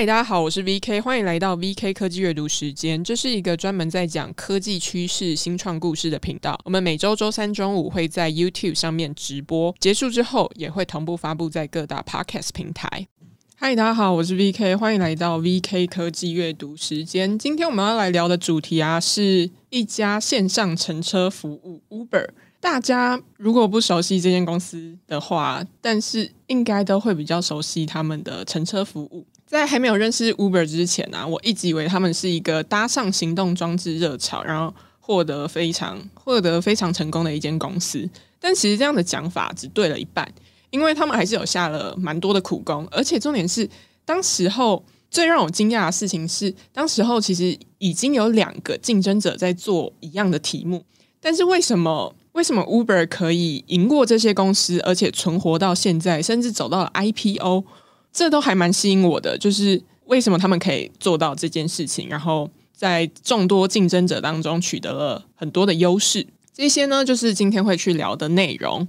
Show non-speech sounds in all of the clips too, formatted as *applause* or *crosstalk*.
嗨，大家好，我是 VK，欢迎来到 VK 科技阅读时间。这是一个专门在讲科技趋势、新创故事的频道。我们每周周三中午会在 YouTube 上面直播，结束之后也会同步发布在各大 Podcast 平台。嗨，大家好，我是 VK，欢迎来到 VK 科技阅读时间。今天我们要来聊的主题啊，是一家线上乘车服务 Uber。大家如果不熟悉这间公司的话，但是应该都会比较熟悉他们的乘车服务。在还没有认识 Uber 之前呢、啊，我一直以为他们是一个搭上行动装置热潮，然后获得非常获得非常成功的一间公司。但其实这样的讲法只对了一半，因为他们还是有下了蛮多的苦功，而且重点是，当时候最让我惊讶的事情是，当时候其实已经有两个竞争者在做一样的题目，但是为什么为什么 Uber 可以赢过这些公司，而且存活到现在，甚至走到了 IPO？这都还蛮吸引我的，就是为什么他们可以做到这件事情，然后在众多竞争者当中取得了很多的优势。这些呢，就是今天会去聊的内容。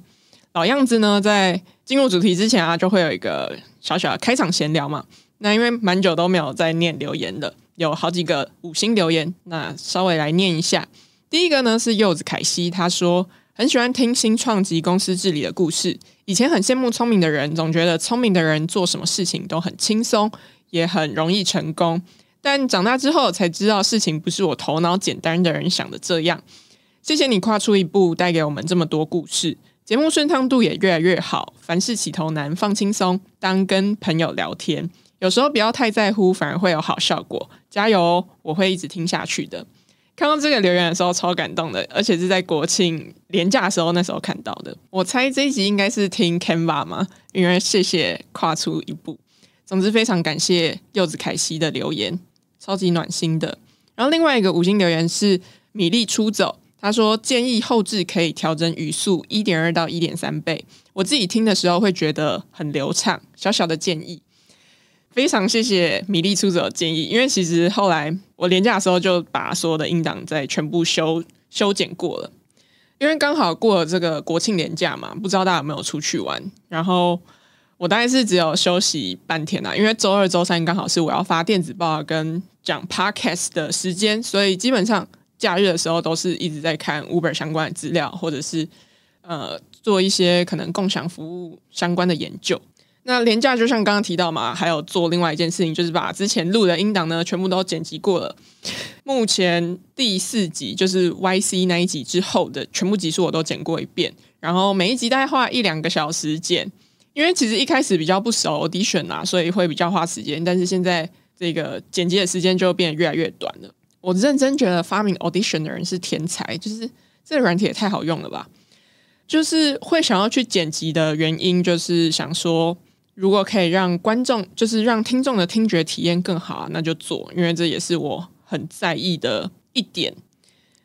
老样子呢，在进入主题之前啊，就会有一个小小的开场闲聊嘛。那因为蛮久都没有在念留言的，有好几个五星留言，那稍微来念一下。第一个呢是柚子凯西，他说。很喜欢听新创及公司治理的故事。以前很羡慕聪明的人，总觉得聪明的人做什么事情都很轻松，也很容易成功。但长大之后才知道，事情不是我头脑简单的人想的这样。谢谢你跨出一步，带给我们这么多故事。节目顺畅度也越来越好。凡事起头难，放轻松，当跟朋友聊天，有时候不要太在乎，反而会有好效果。加油哦，我会一直听下去的。看到这个留言的时候，超感动的，而且是在国庆连假的时候，那时候看到的。我猜这一集应该是听 Canva 嘛，因为谢谢跨出一步。总之，非常感谢柚子凯西的留言，超级暖心的。然后另外一个五星留言是米粒出走，他说建议后置可以调整语速一点二到一点三倍，我自己听的时候会觉得很流畅。小小的建议。非常谢谢米粒出走的建议，因为其实后来我连假的时候就把所有的音档再全部修修剪过了，因为刚好过了这个国庆连假嘛，不知道大家有没有出去玩？然后我大概是只有休息半天啦，因为周二、周三刚好是我要发电子报跟讲 podcast 的时间，所以基本上假日的时候都是一直在看 Uber 相关的资料，或者是呃做一些可能共享服务相关的研究。那廉价就像刚刚提到嘛，还有做另外一件事情，就是把之前录的音档呢全部都剪辑过了。目前第四集就是 YC 那一集之后的全部集数我都剪过一遍，然后每一集大概花一两个小时剪。因为其实一开始比较不熟 Audition 啊，所以会比较花时间。但是现在这个剪辑的时间就变得越来越短了。我认真觉得发明 Audition 的人是天才，就是这个软体也太好用了吧！就是会想要去剪辑的原因，就是想说。如果可以让观众，就是让听众的听觉体验更好，那就做，因为这也是我很在意的一点。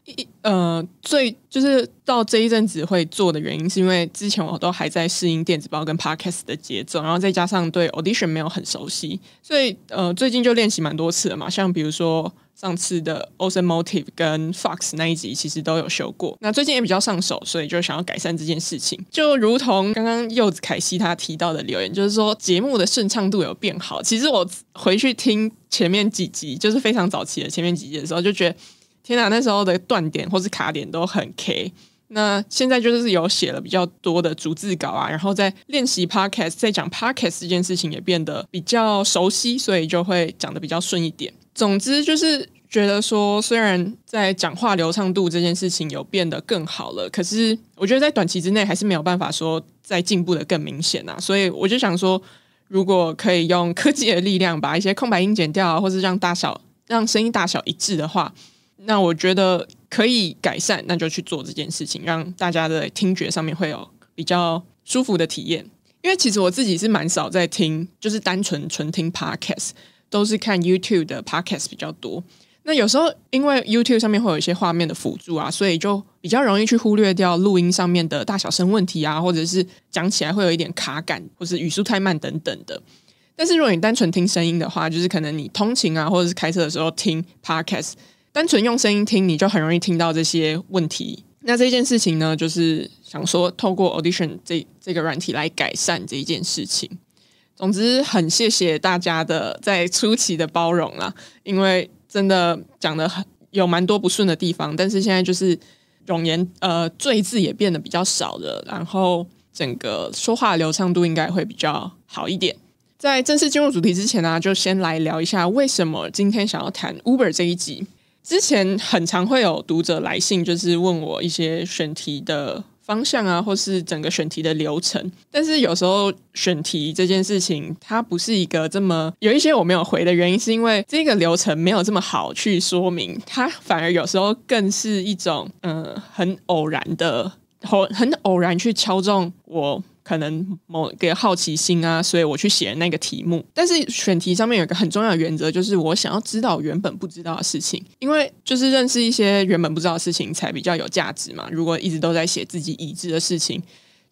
一呃，最就是到这一阵子会做的原因，是因为之前我都还在适应电子报跟 Podcast 的节奏，然后再加上对 Audition 没有很熟悉，所以呃，最近就练习蛮多次了嘛，像比如说。上次的 Awesome Motive 跟 Fox 那一集其实都有修过，那最近也比较上手，所以就想要改善这件事情。就如同刚刚柚子凯西他提到的留言，就是说节目的顺畅度有变好。其实我回去听前面几集，就是非常早期的前面几集的时候，就觉得天哪，那时候的断点或是卡点都很 K。那现在就是有写了比较多的逐字稿啊，然后在练习 Podcast，在讲 Podcast 这件事情也变得比较熟悉，所以就会讲得比较顺一点。总之就是觉得说，虽然在讲话流畅度这件事情有变得更好了，可是我觉得在短期之内还是没有办法说再进步的更明显啊。所以我就想说，如果可以用科技的力量把一些空白音剪掉啊，或是让大小让声音大小一致的话，那我觉得可以改善，那就去做这件事情，让大家的听觉上面会有比较舒服的体验。因为其实我自己是蛮少在听，就是单纯纯听 Podcast。都是看 YouTube 的 Podcast 比较多。那有时候因为 YouTube 上面会有一些画面的辅助啊，所以就比较容易去忽略掉录音上面的大小声问题啊，或者是讲起来会有一点卡感，或是语速太慢等等的。但是如果你单纯听声音的话，就是可能你通勤啊，或者是开车的时候听 Podcast，单纯用声音听，你就很容易听到这些问题。那这件事情呢，就是想说透过 Audition 这这个软体来改善这一件事情。总之，很谢谢大家的在初期的包容啦，因为真的讲的很有蛮多不顺的地方，但是现在就是容颜呃赘字也变得比较少了，然后整个说话流畅度应该会比较好一点。在正式进入主题之前呢、就先来聊一下为什么今天想要谈 Uber 这一集。之前很常会有读者来信，就是问我一些选题的。方向啊，或是整个选题的流程，但是有时候选题这件事情，它不是一个这么有一些我没有回的原因，是因为这个流程没有这么好去说明，它反而有时候更是一种嗯、呃、很偶然的，很很偶然去敲中我。可能某个好奇心啊，所以我去写那个题目。但是选题上面有一个很重要的原则，就是我想要知道原本不知道的事情，因为就是认识一些原本不知道的事情才比较有价值嘛。如果一直都在写自己已知的事情，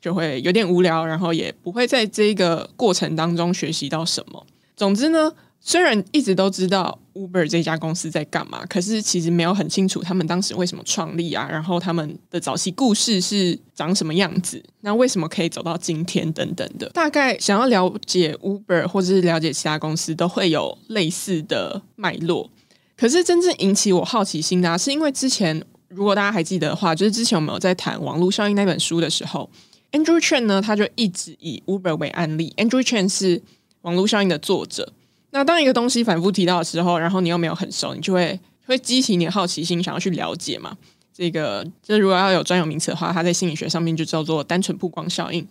就会有点无聊，然后也不会在这个过程当中学习到什么。总之呢。虽然一直都知道 Uber 这家公司在干嘛，可是其实没有很清楚他们当时为什么创立啊，然后他们的早期故事是长什么样子，那为什么可以走到今天等等的。大概想要了解 Uber 或者是了解其他公司，都会有类似的脉络。可是真正引起我好奇心的啊，是因为之前如果大家还记得的话，就是之前我们有在谈网络效应那本书的时候，Andrew Chen 呢，他就一直以 Uber 为案例。Andrew Chen 是网络效应的作者。那当一个东西反复提到的时候，然后你又没有很熟，你就会会激起你的好奇心，想要去了解嘛。这个，这如果要有专有名词的话，它在心理学上面就叫做单纯曝光效应。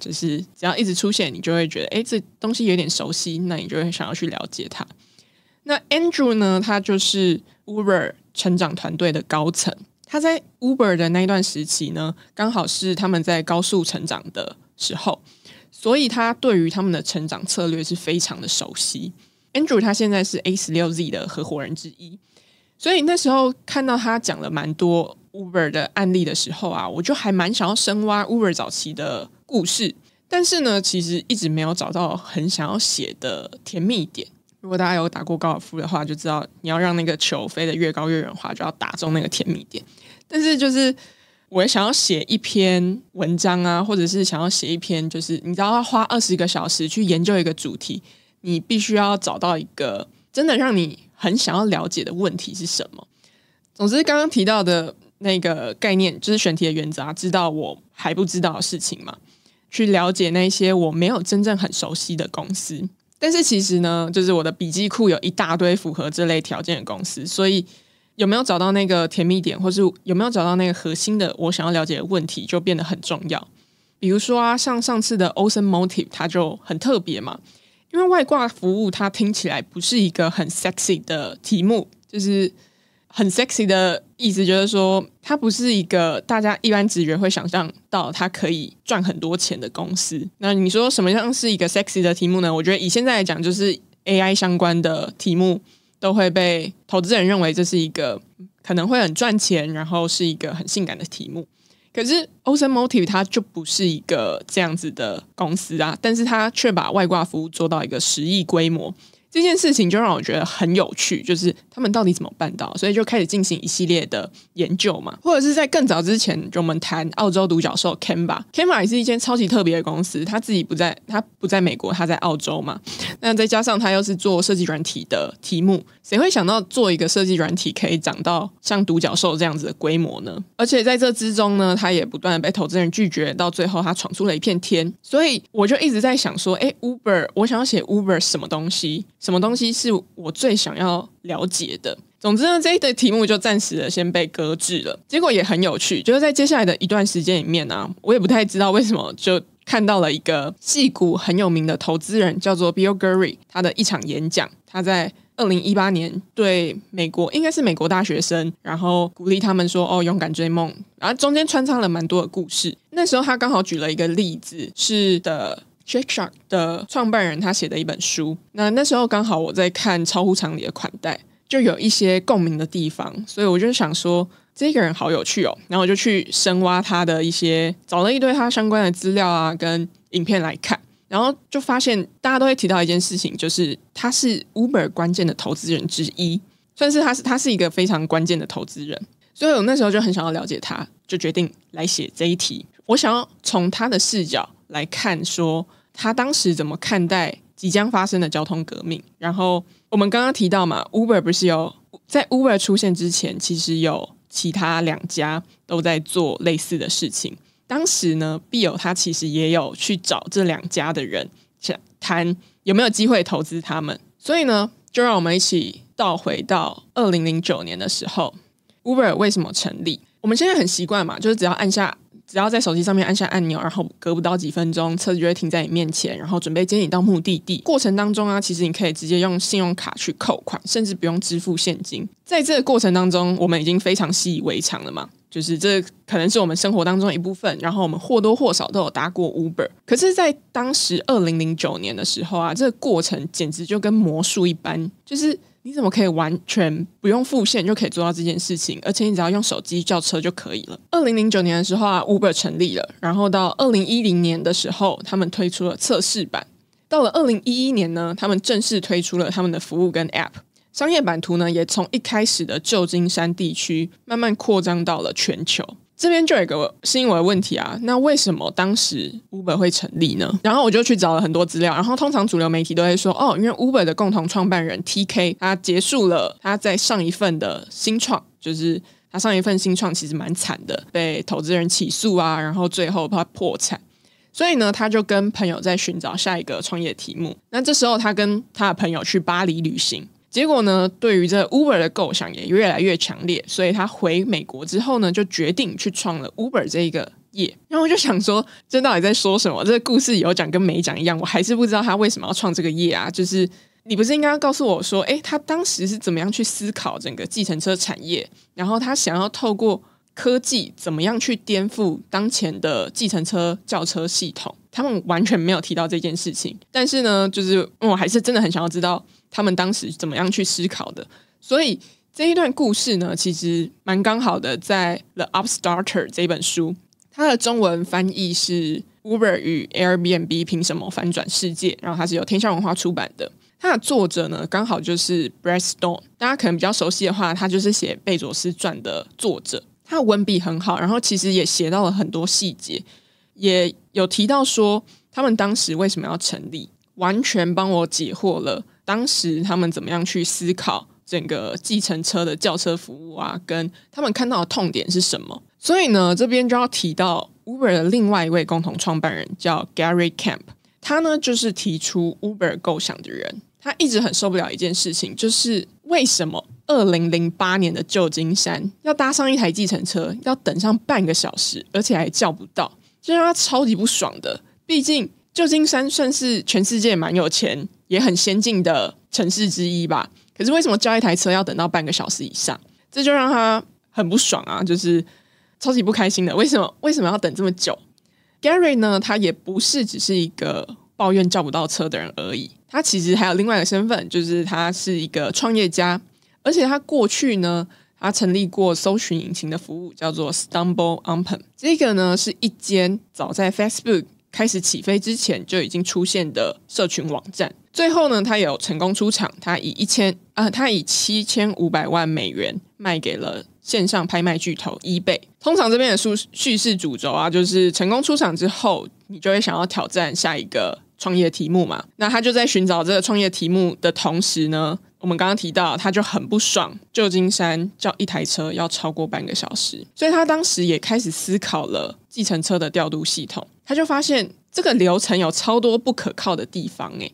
就是只要一直出现，你就会觉得，哎，这东西有点熟悉，那你就会想要去了解它。那 Andrew 呢，他就是 Uber 成长团队的高层，他在 Uber 的那一段时期呢，刚好是他们在高速成长的时候。所以他对于他们的成长策略是非常的熟悉。Andrew 他现在是 A 十六 Z 的合伙人之一，所以那时候看到他讲了蛮多 Uber 的案例的时候啊，我就还蛮想要深挖 Uber 早期的故事。但是呢，其实一直没有找到很想要写的甜蜜点。如果大家有打过高尔夫的话，就知道你要让那个球飞得越高越远的话，就要打中那个甜蜜点。但是就是。我想要写一篇文章啊，或者是想要写一篇，就是你知道要花二十个小时去研究一个主题，你必须要找到一个真的让你很想要了解的问题是什么。总之，刚刚提到的那个概念就是选题的原则啊，知道我还不知道的事情嘛，去了解那些我没有真正很熟悉的公司。但是其实呢，就是我的笔记库有一大堆符合这类条件的公司，所以。有没有找到那个甜蜜点，或是有没有找到那个核心的我想要了解的问题，就变得很重要。比如说啊，像上次的 Ocean Motive，它就很特别嘛，因为外挂服务它听起来不是一个很 sexy 的题目，就是很 sexy 的意思，就是说它不是一个大家一般直觉会想象到它可以赚很多钱的公司。那你说什么样是一个 sexy 的题目呢？我觉得以现在来讲，就是 AI 相关的题目。都会被投资人认为这是一个可能会很赚钱，然后是一个很性感的题目。可是，OceanMotive 它就不是一个这样子的公司啊，但是它却把外挂服务做到一个十亿规模。这件事情就让我觉得很有趣，就是他们到底怎么办到？所以就开始进行一系列的研究嘛，或者是在更早之前，就我们谈澳洲独角兽 Canva，Canva 也是一间超级特别的公司，他自己不在，他不在美国，他在澳洲嘛。那再加上他又是做设计软体的题目，谁会想到做一个设计软体可以长到像独角兽这样子的规模呢？而且在这之中呢，他也不断的被投资人拒绝，到最后他闯出了一片天。所以我就一直在想说，诶，Uber，我想要写 Uber 什么东西？什么东西是我最想要了解的？总之呢，这一的题目就暂时的先被搁置了。结果也很有趣，就是在接下来的一段时间里面呢、啊，我也不太知道为什么，就看到了一个矽谷很有名的投资人，叫做 Bill Gurley，他的一场演讲。他在二零一八年对美国，应该是美国大学生，然后鼓励他们说：“哦，勇敢追梦。”然后中间穿插了蛮多的故事。那时候他刚好举了一个例子，是的。Shake Shack 的创办人他写的一本书，那那时候刚好我在看《超乎常理的款待》，就有一些共鸣的地方，所以我就想说这个人好有趣哦，然后我就去深挖他的一些，找了一堆他相关的资料啊跟影片来看，然后就发现大家都会提到一件事情，就是他是 Uber 关键的投资人之一，算是他是他是一个非常关键的投资人，所以我那时候就很想要了解他，就决定来写这一题，我想要从他的视角来看说。他当时怎么看待即将发生的交通革命。然后我们刚刚提到嘛，Uber 不是有在 Uber 出现之前，其实有其他两家都在做类似的事情。当时呢，Bill 他其实也有去找这两家的人，想谈有没有机会投资他们。所以呢，就让我们一起倒回到二零零九年的时候，Uber 为什么成立？我们现在很习惯嘛，就是只要按下。只要在手机上面按下按钮，然后隔不到几分钟，车子就会停在你面前，然后准备接你到目的地。过程当中啊，其实你可以直接用信用卡去扣款，甚至不用支付现金。在这个过程当中，我们已经非常习以为常了嘛，就是这可能是我们生活当中的一部分。然后我们或多或少都有搭过 Uber。可是，在当时二零零九年的时候啊，这个过程简直就跟魔术一般，就是。你怎么可以完全不用付现就可以做到这件事情？而且你只要用手机叫车就可以了。二零零九年的时候啊，Uber 成立了，然后到二零一零年的时候，他们推出了测试版。到了二零一一年呢，他们正式推出了他们的服务跟 App。商业版图呢，也从一开始的旧金山地区慢慢扩张到了全球。这边就有一个新闻问题啊，那为什么当时 Uber 会成立呢？然后我就去找了很多资料，然后通常主流媒体都会说，哦，因为 Uber 的共同创办人 TK 他结束了他在上一份的新创，就是他上一份新创其实蛮惨的，被投资人起诉啊，然后最后他破产，所以呢，他就跟朋友在寻找下一个创业题目。那这时候他跟他的朋友去巴黎旅行。结果呢，对于这 Uber 的构想也越来越强烈，所以他回美国之后呢，就决定去创了 Uber 这一个业。然后我就想说，这到底在说什么？这个故事有讲跟没讲一样，我还是不知道他为什么要创这个业啊。就是你不是应该要告诉我说，诶，他当时是怎么样去思考整个计程车产业，然后他想要透过科技怎么样去颠覆当前的计程车轿车系统？他们完全没有提到这件事情。但是呢，就是我还是真的很想要知道。他们当时怎么样去思考的？所以这一段故事呢，其实蛮刚好的。在《The Upstarter》这本书，它的中文翻译是 “Uber 与 Airbnb 凭什么翻转世界”，然后它是由天下文化出版的。它的作者呢，刚好就是 Brad Stone。大家可能比较熟悉的话，他就是写《贝佐斯传》的作者。他的文笔很好，然后其实也写到了很多细节，也有提到说他们当时为什么要成立，完全帮我解惑了。当时他们怎么样去思考整个计程车的叫车服务啊？跟他们看到的痛点是什么？所以呢，这边就要提到 Uber 的另外一位共同创办人叫 Gary Kemp，他呢就是提出 Uber 构想的人。他一直很受不了一件事情，就是为什么二零零八年的旧金山要搭上一台计程车要等上半个小时，而且还叫不到，这让他超级不爽的。毕竟旧金山算是全世界蛮有钱。也很先进的城市之一吧，可是为什么叫一台车要等到半个小时以上？这就让他很不爽啊，就是超级不开心的。为什么为什么要等这么久？Gary 呢，他也不是只是一个抱怨叫不到车的人而已，他其实还有另外一个身份，就是他是一个创业家，而且他过去呢，他成立过搜寻引擎的服务，叫做 Stumble Upon。这个呢，是一间早在 Facebook 开始起飞之前就已经出现的社群网站。最后呢，他有成功出场，他以一千啊，他以七千五百万美元卖给了线上拍卖巨头 eBay。通常这边的叙叙事主轴啊，就是成功出场之后，你就会想要挑战下一个创业题目嘛。那他就在寻找这个创业题目的同时呢，我们刚刚提到他就很不爽，旧金山叫一台车要超过半个小时，所以他当时也开始思考了计程车的调度系统。他就发现这个流程有超多不可靠的地方，诶。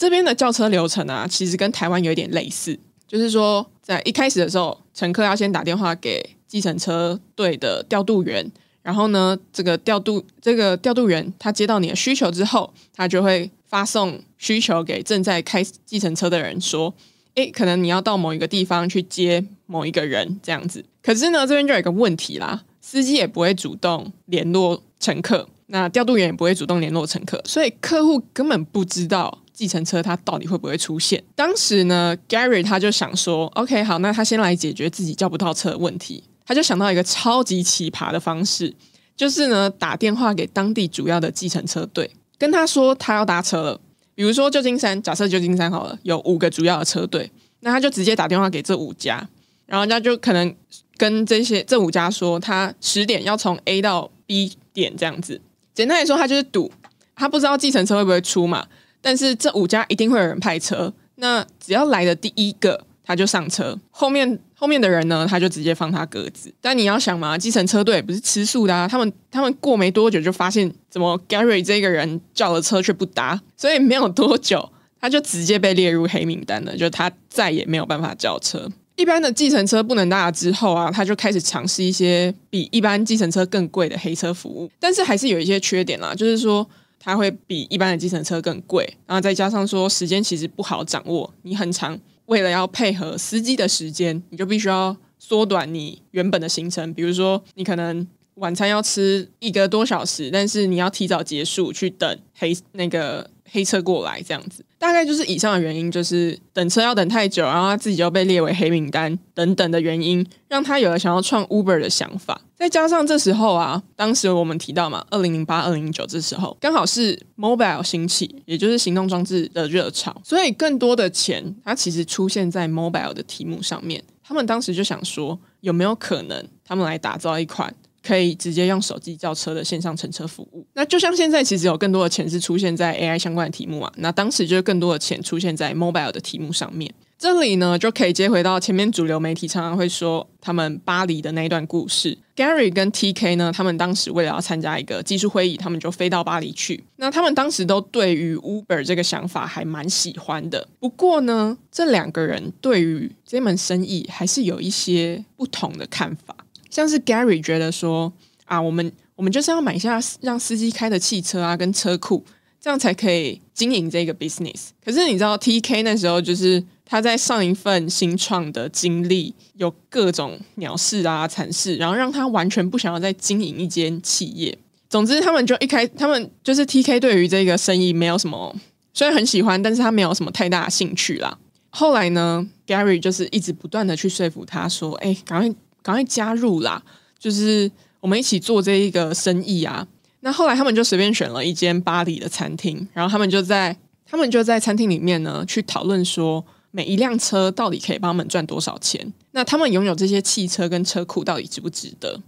这边的叫车流程啊，其实跟台湾有点类似，就是说，在一开始的时候，乘客要先打电话给计程车队的调度员，然后呢，这个调度这个调度员他接到你的需求之后，他就会发送需求给正在开计程车的人，说，诶，可能你要到某一个地方去接某一个人这样子。可是呢，这边就有一个问题啦，司机也不会主动联络乘客，那调度员也不会主动联络乘客，所以客户根本不知道。计程车它到底会不会出现？当时呢，Gary 他就想说，OK，好，那他先来解决自己叫不到车的问题。他就想到一个超级奇葩的方式，就是呢，打电话给当地主要的计程车队，跟他说他要搭车了。比如说旧金山，假设旧金山好了，有五个主要的车队，那他就直接打电话给这五家，然后人家就可能跟这些这五家说，他十点要从 A 到 B 点这样子。简单来说，他就是赌。他不知道计程车会不会出嘛，但是这五家一定会有人派车，那只要来的第一个他就上车，后面后面的人呢，他就直接放他鸽子。但你要想嘛，计程车队不是吃素的啊，他们他们过没多久就发现，怎么 Gary 这个人叫了车却不搭，所以没有多久他就直接被列入黑名单了，就他再也没有办法叫车。一般的计程车不能搭之后啊，他就开始尝试一些比一般计程车更贵的黑车服务，但是还是有一些缺点啦，就是说它会比一般的计程车更贵，然后再加上说时间其实不好掌握，你很长。为了要配合司机的时间，你就必须要缩短你原本的行程。比如说，你可能晚餐要吃一个多小时，但是你要提早结束去等黑那个黑车过来，这样子。大概就是以上的原因，就是等车要等太久，然后他自己就被列为黑名单等等的原因，让他有了想要创 Uber 的想法。再加上这时候啊，当时我们提到嘛，二零零八、二零零九这时候刚好是 Mobile 兴起，也就是行动装置的热潮，所以更多的钱它其实出现在 Mobile 的题目上面。他们当时就想说，有没有可能他们来打造一款。可以直接用手机叫车的线上乘车服务。那就像现在，其实有更多的钱是出现在 AI 相关的题目啊。那当时就是更多的钱出现在 mobile 的题目上面。这里呢，就可以接回到前面主流媒体常常会说他们巴黎的那一段故事。Gary 跟 TK 呢，他们当时为了要参加一个技术会议，他们就飞到巴黎去。那他们当时都对于 Uber 这个想法还蛮喜欢的。不过呢，这两个人对于这门生意还是有一些不同的看法。像是 Gary 觉得说啊，我们我们就是要买下让司机开的汽车啊，跟车库，这样才可以经营这个 business。可是你知道 TK 那时候就是他在上一份新创的经历有各种鸟事啊、惨事，然后让他完全不想要再经营一间企业。总之，他们就一开，他们就是 TK 对于这个生意没有什么，虽然很喜欢，但是他没有什么太大的兴趣啦。后来呢，Gary 就是一直不断的去说服他说：“哎，赶快。”赶快加入啦！就是我们一起做这一个生意啊。那后来他们就随便选了一间巴黎的餐厅，然后他们就在他们就在餐厅里面呢，去讨论说每一辆车到底可以帮他们赚多少钱。那他们拥有这些汽车跟车库到底值不值得？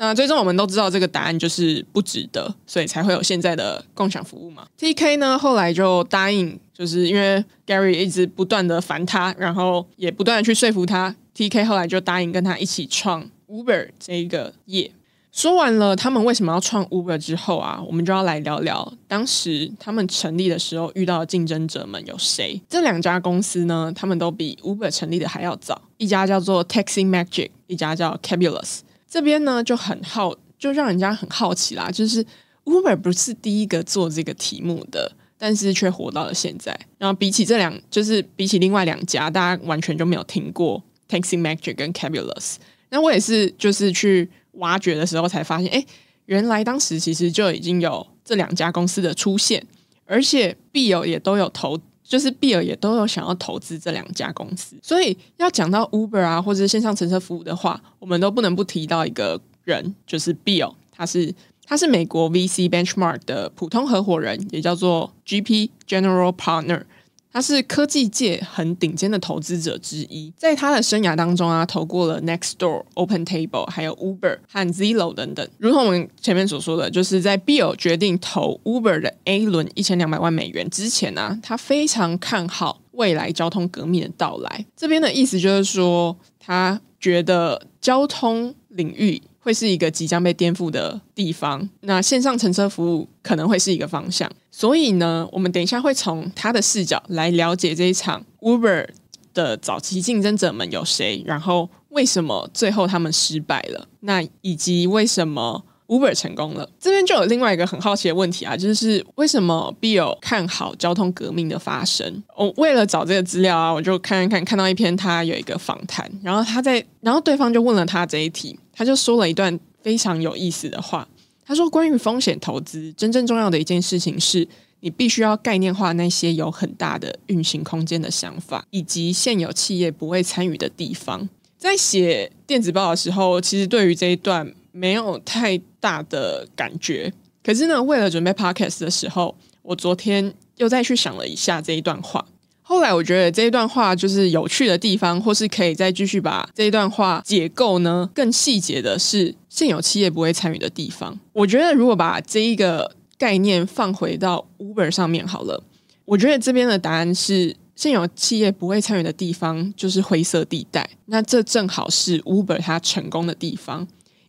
那最终我们都知道这个答案就是不值得，所以才会有现在的共享服务嘛。TK 呢后来就答应，就是因为 Gary 一直不断的烦他，然后也不断的去说服他。TK 后来就答应跟他一起创 Uber 这一个业。说完了他们为什么要创 Uber 之后啊，我们就要来聊聊当时他们成立的时候遇到的竞争者们有谁。这两家公司呢，他们都比 Uber 成立的还要早。一家叫做 Taxi Magic，一家叫 Cabulous。这边呢就很好，就让人家很好奇啦。就是 Uber 不是第一个做这个题目的，但是却活到了现在。然后比起这两，就是比起另外两家，大家完全就没有听过。Taxi Magic 跟 Cabulous，那我也是就是去挖掘的时候才发现，哎，原来当时其实就已经有这两家公司的出现，而且 Bill 也都有投，就是 Bill 也都有想要投资这两家公司。所以要讲到 Uber 啊，或者是线上乘车服务的话，我们都不能不提到一个人，就是 Bill，他是他是美国 VC Benchmark 的普通合伙人，也叫做 GP General Partner。他是科技界很顶尖的投资者之一，在他的生涯当中啊，投过了 Nextdoor、OpenTable，还有 Uber 和 Zillow 等等。如同我们前面所说的，就是在 Bill 决定投 Uber 的 A 轮一千两百万美元之前呢、他非常看好未来交通革命的到来。这边的意思就是说，他觉得交通领域。会是一个即将被颠覆的地方，那线上乘车服务可能会是一个方向。所以呢，我们等一下会从他的视角来了解这一场 Uber 的早期竞争者们有谁，然后为什么最后他们失败了，那以及为什么 Uber 成功了。这边就有另外一个很好奇的问题啊，就是为什么 Bill 看好交通革命的发生？我为了找这个资料啊，我就看看看，看到一篇他有一个访谈，然后他在，然后对方就问了他这一题。他就说了一段非常有意思的话。他说：“关于风险投资，真正重要的一件事情是你必须要概念化那些有很大的运行空间的想法，以及现有企业不会参与的地方。”在写电子报的时候，其实对于这一段没有太大的感觉。可是呢，为了准备 podcast 的时候，我昨天又再去想了一下这一段话。后来我觉得这一段话就是有趣的地方，或是可以再继续把这一段话解构呢，更细节的是现有企业不会参与的地方。我觉得如果把这一个概念放回到 Uber 上面好了。我觉得这边的答案是，现有企业不会参与的地方就是灰色地带。那这正好是 Uber 它成功的地方，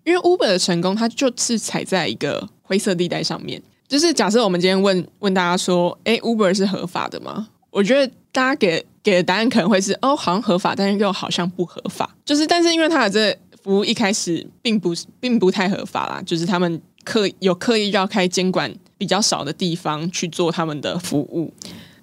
因为 Uber 的成功，它就是踩在一个灰色地带上面。就是假设我们今天问问大家说，哎，Uber 是合法的吗？我觉得大家给给的答案可能会是，哦，好像合法，但是又好像不合法。就是，但是因为它的这服务一开始并不并不太合法啦，就是他们刻有刻意绕开监管。比较少的地方去做他们的服务，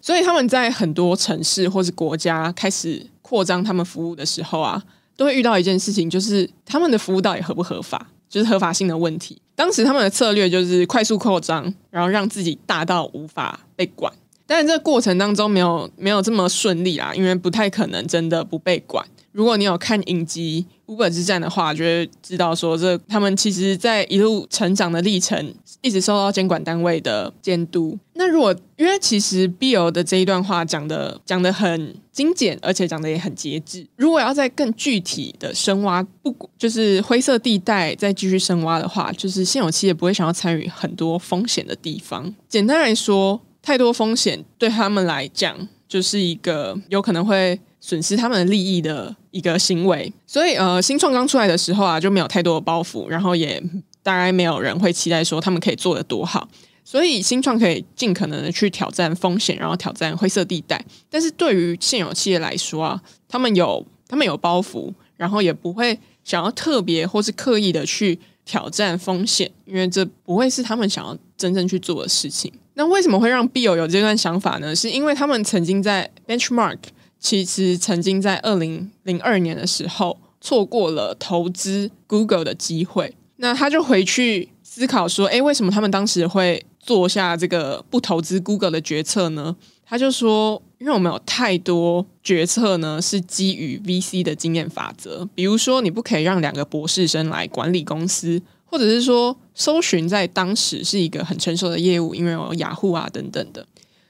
所以他们在很多城市或是国家开始扩张他们服务的时候啊，都会遇到一件事情，就是他们的服务到底合不合法，就是合法性的问题。当时他们的策略就是快速扩张，然后让自己大到无法被管。但是这个过程当中没有没有这么顺利啦，因为不太可能真的不被管。如果你有看影集《Uber 之战》的话，就会知道说，这他们其实在一路成长的历程，一直受到监管单位的监督。那如果因为其实 Bill 的这一段话讲的讲的很精简，而且讲的也很节制。如果要再更具体的深挖，不就是灰色地带再继续深挖的话，就是现有企业不会想要参与很多风险的地方。简单来说，太多风险对他们来讲，就是一个有可能会。损失他们的利益的一个行为，所以呃，新创刚出来的时候啊，就没有太多的包袱，然后也当然没有人会期待说他们可以做得多好，所以新创可以尽可能的去挑战风险，然后挑战灰色地带。但是对于现有企业来说啊，他们有他们有包袱，然后也不会想要特别或是刻意的去挑战风险，因为这不会是他们想要真正去做的事情。那为什么会让 Bill 有这段想法呢？是因为他们曾经在 Benchmark。其实曾经在二零零二年的时候错过了投资 Google 的机会，那他就回去思考说：“诶，为什么他们当时会做下这个不投资 Google 的决策呢？”他就说：“因为我们有太多决策呢是基于 VC 的经验法则，比如说你不可以让两个博士生来管理公司，或者是说搜寻在当时是一个很成熟的业务，因为有雅虎啊等等的，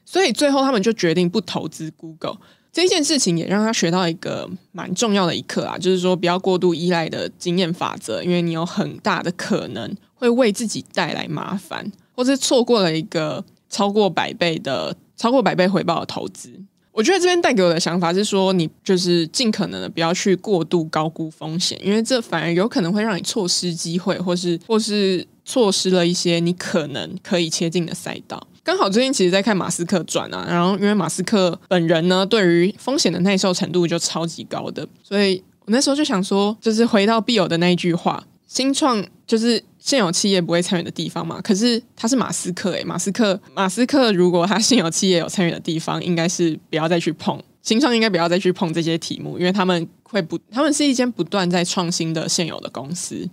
所以最后他们就决定不投资 Google。”这件事情也让他学到一个蛮重要的一课啊，就是说不要过度依赖的经验法则，因为你有很大的可能会为自己带来麻烦，或是错过了一个超过百倍的、超过百倍回报的投资。我觉得这边带给我的想法是说，你就是尽可能的不要去过度高估风险，因为这反而有可能会让你错失机会，或是或是错失了一些你可能可以切进的赛道。刚好最近其实在看马斯克传啊，然后因为马斯克本人呢，对于风险的耐受程度就超级高的，所以我那时候就想说，就是回到必有的那一句话，新创就是现有企业不会参与的地方嘛。可是他是马斯克诶，马斯克，马斯克如果他现有企业有参与的地方，应该是不要再去碰新创，应该不要再去碰这些题目，因为他们会不，他们是一间不断在创新的现有的公司。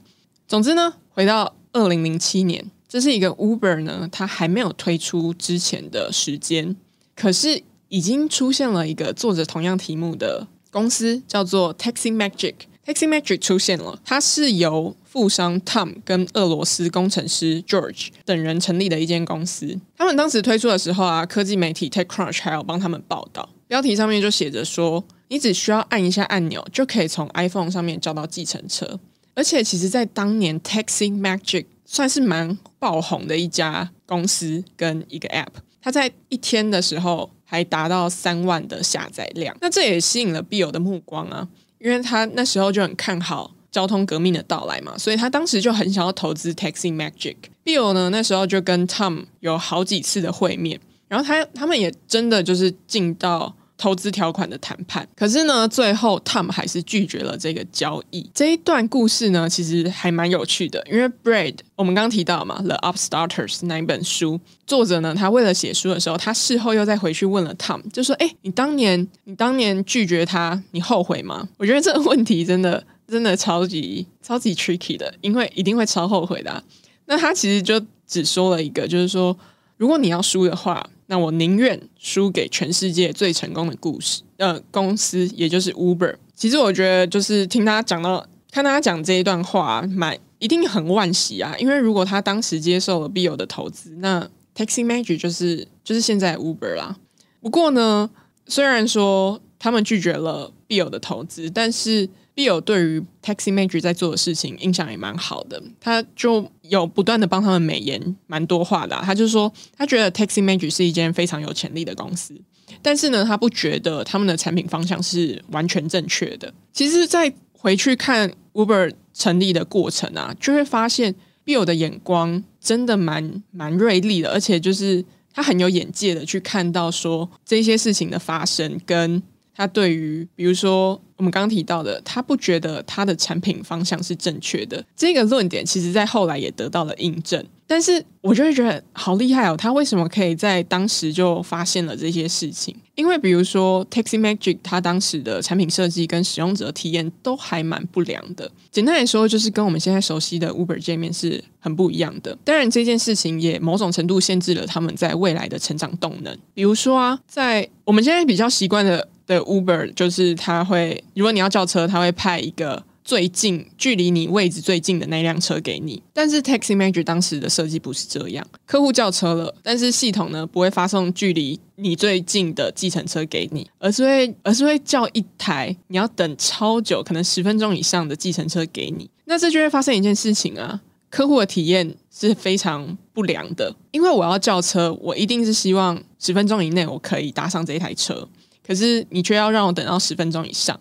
总之呢，回到二零零七年。这是一个 Uber 呢，它还没有推出之前的时间，可是已经出现了一个做着同样题目的公司，叫做 Taxi Magic。Taxi Magic 出现了，它是由富商 Tom 跟俄罗斯工程师 George 等人成立的一间公司。他们当时推出的时候啊，科技媒体 TechCrunch 还有帮他们报道，标题上面就写着说：“你只需要按一下按钮，就可以从 iPhone 上面叫到计程车。”而且，其实，在当年 Taxi Magic 算是蛮爆红的一家公司跟一个 App，它在一天的时候还达到三万的下载量，那这也吸引了 Bill 的目光啊，因为他那时候就很看好交通革命的到来嘛，所以他当时就很想要投资 Taxi Magic。Bill 呢，那时候就跟 Tom 有好几次的会面，然后他他们也真的就是进到。投资条款的谈判，可是呢，最后 Tom 还是拒绝了这个交易。这一段故事呢，其实还蛮有趣的，因为 Bread 我们刚提到嘛，《The Upstarters》那一本书，作者呢，他为了写书的时候，他事后又再回去问了 Tom，就说：“哎，你当年你当年拒绝他，你后悔吗？”我觉得这个问题真的 *laughs* 真的超级超级 tricky 的，因为一定会超后悔的。那他其实就只说了一个，就是说，如果你要输的话。那我宁愿输给全世界最成功的故事，呃，公司，也就是 Uber。其实我觉得，就是听他讲到，看他讲这一段话，蛮一定很惋惜啊。因为如果他当时接受了 BIO 的投资，那 Taxi Magic 就是就是现在 Uber 啦。不过呢，虽然说他们拒绝了 Bill 的投资，但是 Bill 对于 Taxi Magic 在做的事情印象也蛮好的，他就有不断的帮他们美言蛮多话的。他就说，他觉得 Taxi Magic 是一间非常有潜力的公司，但是呢，他不觉得他们的产品方向是完全正确的。其实，在回去看 Uber 成立的过程啊，就会发现 Bill 的眼光真的蛮蛮锐利的，而且就是他很有眼界的去看到说这些事情的发生跟。他对于，比如说我们刚刚提到的，他不觉得他的产品方向是正确的，这个论点，其实在后来也得到了印证。但是我就会觉得好厉害哦，他为什么可以在当时就发现了这些事情？因为比如说 Taxi Magic，它当时的产品设计跟使用者体验都还蛮不良的。简单来说，就是跟我们现在熟悉的 Uber 界面是很不一样的。当然，这件事情也某种程度限制了他们在未来的成长动能。比如说啊，在我们现在比较习惯的。的 Uber 就是他会，如果你要叫车，他会派一个最近距离你位置最近的那辆车给你。但是 Taxi Manager 当时的设计不是这样，客户叫车了，但是系统呢不会发送距离你最近的计程车给你，而是会而是会叫一台你要等超久，可能十分钟以上的计程车给你。那这就会发生一件事情啊，客户的体验是非常不良的，因为我要叫车，我一定是希望十分钟以内我可以搭上这一台车。可是你却要让我等到十分钟以上，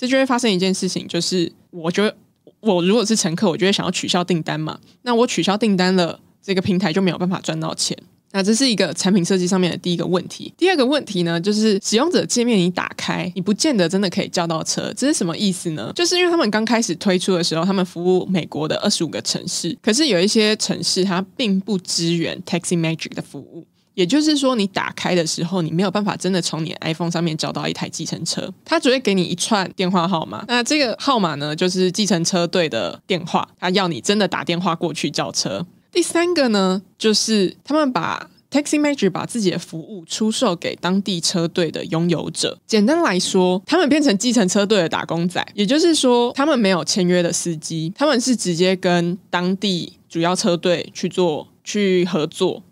这就会发生一件事情，就是我觉得我如果是乘客，我就会想要取消订单嘛。那我取消订单了，这个平台就没有办法赚到钱。那这是一个产品设计上面的第一个问题。第二个问题呢，就是使用者界面你打开，你不见得真的可以叫到车。这是什么意思呢？就是因为他们刚开始推出的时候，他们服务美国的二十五个城市，可是有一些城市它并不支援 Taxi Magic 的服务。也就是说，你打开的时候，你没有办法真的从你 iPhone 上面找到一台计程车，他只会给你一串电话号码。那这个号码呢，就是计程车队的电话，他要你真的打电话过去叫车。第三个呢，就是他们把 Taxi Magic 把自己的服务出售给当地车队的拥有者。简单来说，他们变成计程车队的打工仔。也就是说，他们没有签约的司机，他们是直接跟当地主要车队去做去合作，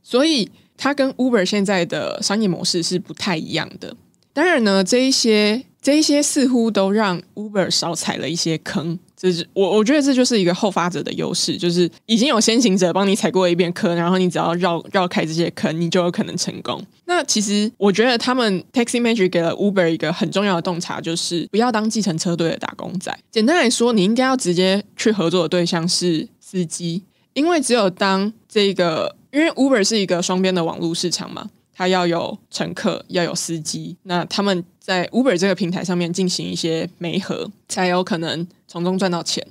所以。它跟 Uber 现在的商业模式是不太一样的。当然呢，这一些这一些似乎都让 Uber 少踩了一些坑。这是我我觉得这就是一个后发者的优势，就是已经有先行者帮你踩过一遍坑，然后你只要绕绕开这些坑，你就有可能成功。那其实我觉得他们 Taxi Magic 给了 Uber 一个很重要的洞察，就是不要当计程车队的打工仔。简单来说，你应该要直接去合作的对象是司机，因为只有当这个。因为 Uber 是一个双边的网络市场嘛，它要有乘客，要有司机，那他们在 Uber 这个平台上面进行一些媒合，才有可能从中赚到钱。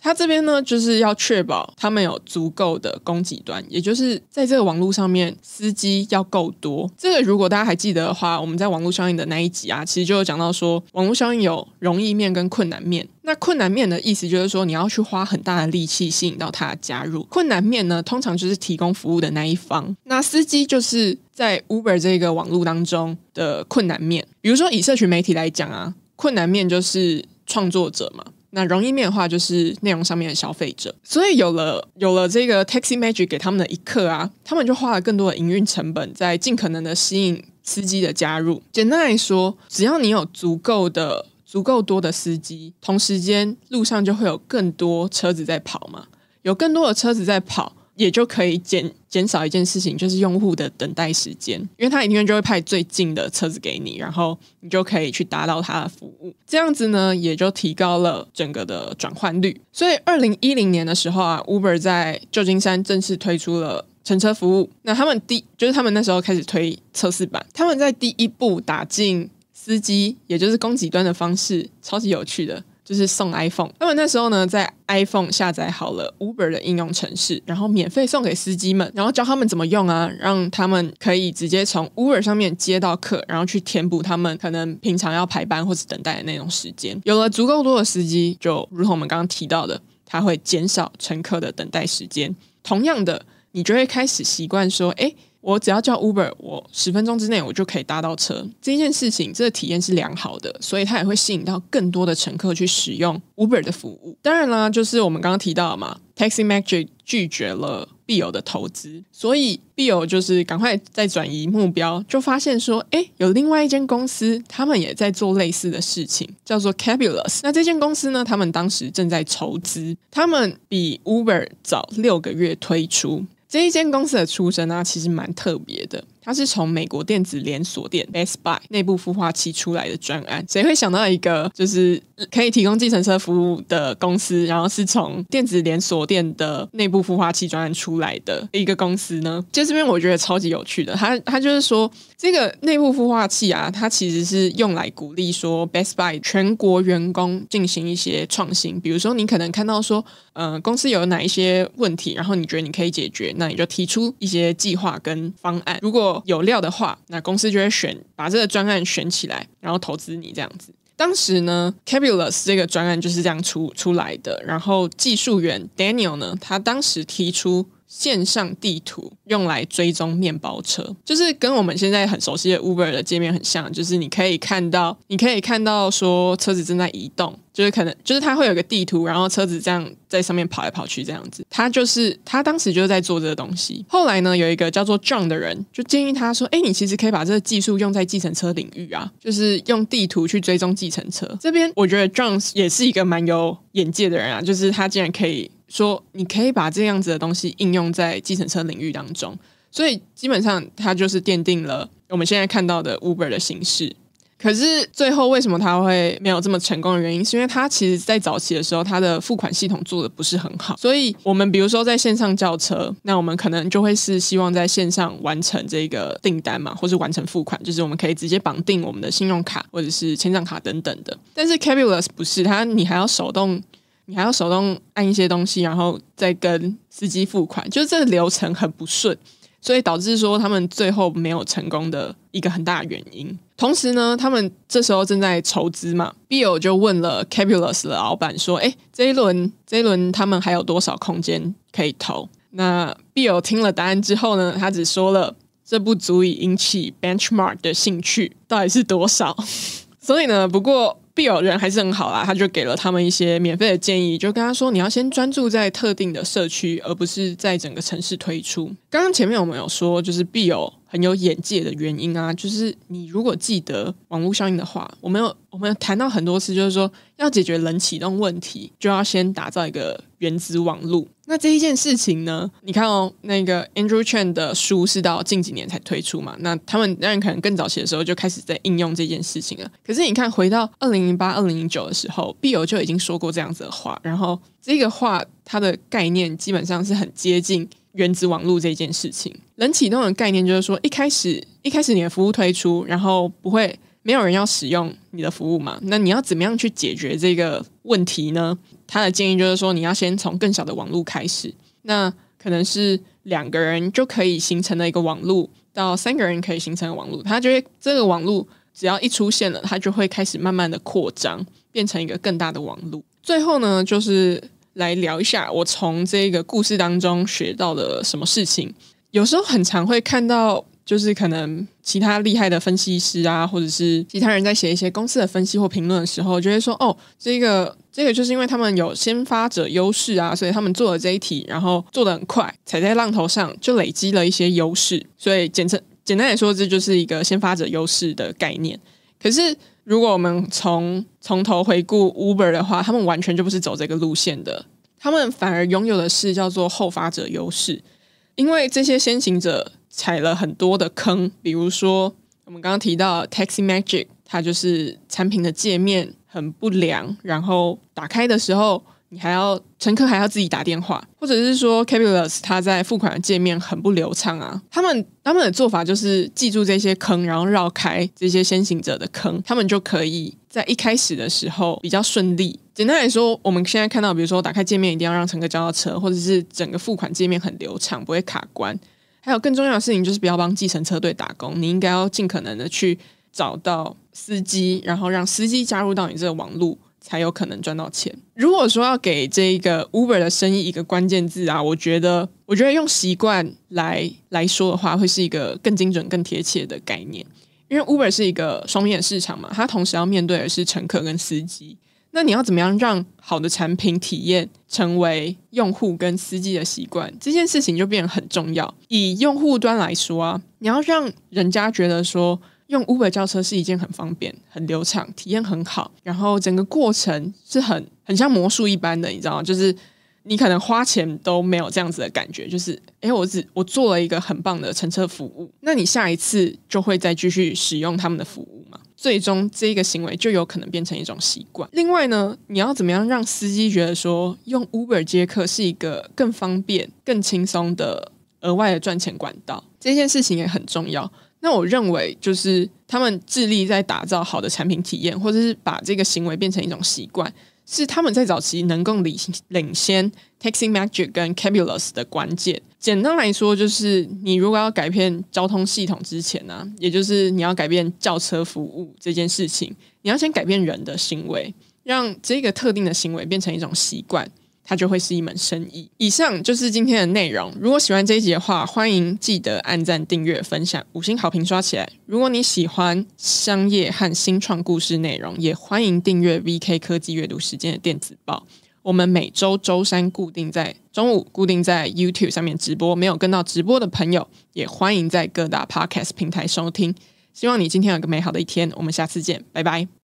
他这边呢，就是要确保他们有足够的供给端，也就是在这个网络上面，司机要够多。这个如果大家还记得的话，我们在网络效应的那一集啊，其实就有讲到说，网络效应有容易面跟困难面。那困难面的意思就是说，你要去花很大的力气吸引到他加入。困难面呢，通常就是提供服务的那一方。那司机就是在 Uber 这个网络当中的困难面。比如说以社群媒体来讲啊，困难面就是创作者嘛。那容易面化，就是内容上面的消费者，所以有了有了这个 Taxi Magic 给他们的一刻啊，他们就花了更多的营运成本，在尽可能的吸引司机的加入。简单来说，只要你有足够的、足够多的司机，同时间路上就会有更多车子在跑嘛，有更多的车子在跑。也就可以减减少一件事情，就是用户的等待时间，因为他一定就会派最近的车子给你，然后你就可以去达到他的服务。这样子呢，也就提高了整个的转换率。所以，二零一零年的时候啊，Uber 在旧金山正式推出了乘车服务。那他们第就是他们那时候开始推测试版，他们在第一步打进司机，也就是供给端的方式，超级有趣的。就是送 iPhone，他们那时候呢，在 iPhone 下载好了 Uber 的应用程式，然后免费送给司机们，然后教他们怎么用啊，让他们可以直接从 Uber 上面接到客，然后去填补他们可能平常要排班或者等待的那种时间。有了足够多的司机，就如同我们刚刚提到的，它会减少乘客的等待时间。同样的，你就会开始习惯说，诶。我只要叫 Uber，我十分钟之内我就可以搭到车。这件事情，这个体验是良好的，所以它也会吸引到更多的乘客去使用 Uber 的服务。当然啦，就是我们刚刚提到嘛 Taxi Magic 拒绝了必有的投资，所以必有就是赶快再转移目标，就发现说，哎，有另外一间公司，他们也在做类似的事情，叫做 Cabulous。那这间公司呢，他们当时正在筹资，他们比 Uber 早六个月推出。这一间公司的出身啊，其实蛮特别的。它是从美国电子连锁店 Best Buy 内部孵化器出来的专案。谁会想到一个就是可以提供计程车服务的公司，然后是从电子连锁店的内部孵化器专案出来的一个公司呢？就这边我觉得超级有趣的。它它就是说，这个内部孵化器啊，它其实是用来鼓励说 Best Buy 全国员工进行一些创新。比如说，你可能看到说，呃，公司有哪一些问题，然后你觉得你可以解决，那你就提出一些计划跟方案。如果有料的话，那公司就会选把这个专案选起来，然后投资你这样子。当时呢，Cabulous 这个专案就是这样出出来的。然后技术员 Daniel 呢，他当时提出。线上地图用来追踪面包车，就是跟我们现在很熟悉的 Uber 的界面很像，就是你可以看到，你可以看到说车子正在移动，就是可能就是它会有个地图，然后车子这样在上面跑来跑去这样子。他就是他当时就是在做这个东西。后来呢，有一个叫做 John 的人就建议他说：“哎，你其实可以把这个技术用在计程车领域啊，就是用地图去追踪计程车。”这边我觉得 John 也是一个蛮有眼界的人啊，就是他竟然可以。说你可以把这样子的东西应用在计程车领域当中，所以基本上他就是奠定了我们现在看到的 Uber 的形式。可是最后为什么他会没有这么成功的原因，是因为他其实在早期的时候，他的付款系统做的不是很好。所以我们比如说在线上叫车，那我们可能就会是希望在线上完成这个订单嘛，或是完成付款，就是我们可以直接绑定我们的信用卡或者是签账卡等等的。但是 Cabulous 不是，它你还要手动。你还要手动按一些东西，然后再跟司机付款，就是这个流程很不顺，所以导致说他们最后没有成功的一个很大原因。同时呢，他们这时候正在筹资嘛，Bill 就问了 Cabulous 的老板说：“哎，这一轮这一轮他们还有多少空间可以投？”那 Bill 听了答案之后呢，他只说了：“这不足以引起 Benchmark 的兴趣，到底是多少？” *laughs* 所以呢，不过。必有人还是很好啦，他就给了他们一些免费的建议，就跟他说，你要先专注在特定的社区，而不是在整个城市推出。刚刚前面我们有说，就是必有很有眼界的原因啊，就是你如果记得网络效应的话，我们有我们有谈到很多次，就是说要解决冷启动问题，就要先打造一个原子网络。那这一件事情呢？你看哦，那个 Andrew Chen 的书是到近几年才推出嘛？那他们当然可能更早期的时候就开始在应用这件事情了。可是你看，回到二零零八、二零零九的时候，必有就已经说过这样子的话。然后这个话它的概念基本上是很接近原子网络这件事情。冷启动的概念就是说，一开始一开始你的服务推出，然后不会没有人要使用你的服务嘛？那你要怎么样去解决这个问题呢？他的建议就是说，你要先从更小的网络开始，那可能是两个人就可以形成的一个网络，到三个人可以形成的网络。他觉得这个网络只要一出现了，它就会开始慢慢的扩张，变成一个更大的网络。最后呢，就是来聊一下我从这个故事当中学到了什么事情。有时候很常会看到。就是可能其他厉害的分析师啊，或者是其他人在写一些公司的分析或评论的时候，就会说：“哦，这个这个就是因为他们有先发者优势啊，所以他们做了这一题，然后做的很快，踩在浪头上就累积了一些优势。所以简称简单来说，这就是一个先发者优势的概念。可是如果我们从从头回顾 Uber 的话，他们完全就不是走这个路线的，他们反而拥有的是叫做后发者优势，因为这些先行者。踩了很多的坑，比如说我们刚刚提到 Taxi Magic，它就是产品的界面很不良，然后打开的时候你还要乘客还要自己打电话，或者是说 Cabulous 它在付款的界面很不流畅啊。他们他们的做法就是记住这些坑，然后绕开这些先行者的坑，他们就可以在一开始的时候比较顺利。简单来说，我们现在看到，比如说打开界面一定要让乘客交到车，或者是整个付款界面很流畅，不会卡关。还有更重要的事情就是不要帮计程车队打工，你应该要尽可能的去找到司机，然后让司机加入到你这个网路，才有可能赚到钱。如果说要给这个 Uber 的生意一个关键字啊，我觉得，我觉得用习惯来来说的话，会是一个更精准、更贴切的概念。因为 Uber 是一个双面市场嘛，它同时要面对的是乘客跟司机。那你要怎么样让好的产品体验成为用户跟司机的习惯？这件事情就变得很重要。以用户端来说啊，你要让人家觉得说用 Uber 叫车是一件很方便、很流畅、体验很好，然后整个过程是很很像魔术一般的，你知道吗？就是你可能花钱都没有这样子的感觉，就是诶，我只我做了一个很棒的乘车服务，那你下一次就会再继续使用他们的服务嘛？最终，这个行为就有可能变成一种习惯。另外呢，你要怎么样让司机觉得说用 Uber 接客是一个更方便、更轻松的额外的赚钱管道？这件事情也很重要。那我认为，就是他们致力在打造好的产品体验，或者是把这个行为变成一种习惯。是他们在早期能够领领先 Taxi Magic 跟 Cabulous 的关键。简单来说，就是你如果要改变交通系统之前呢、也就是你要改变轿车服务这件事情，你要先改变人的行为，让这个特定的行为变成一种习惯。它就会是一门生意。以上就是今天的内容。如果喜欢这一集的话，欢迎记得按赞、订阅、分享、五星好评刷起来。如果你喜欢商业和新创故事内容，也欢迎订阅 VK 科技阅读时间的电子报。我们每周周三固定在中午，固定在 YouTube 上面直播。没有跟到直播的朋友，也欢迎在各大 Podcast 平台收听。希望你今天有个美好的一天。我们下次见，拜拜。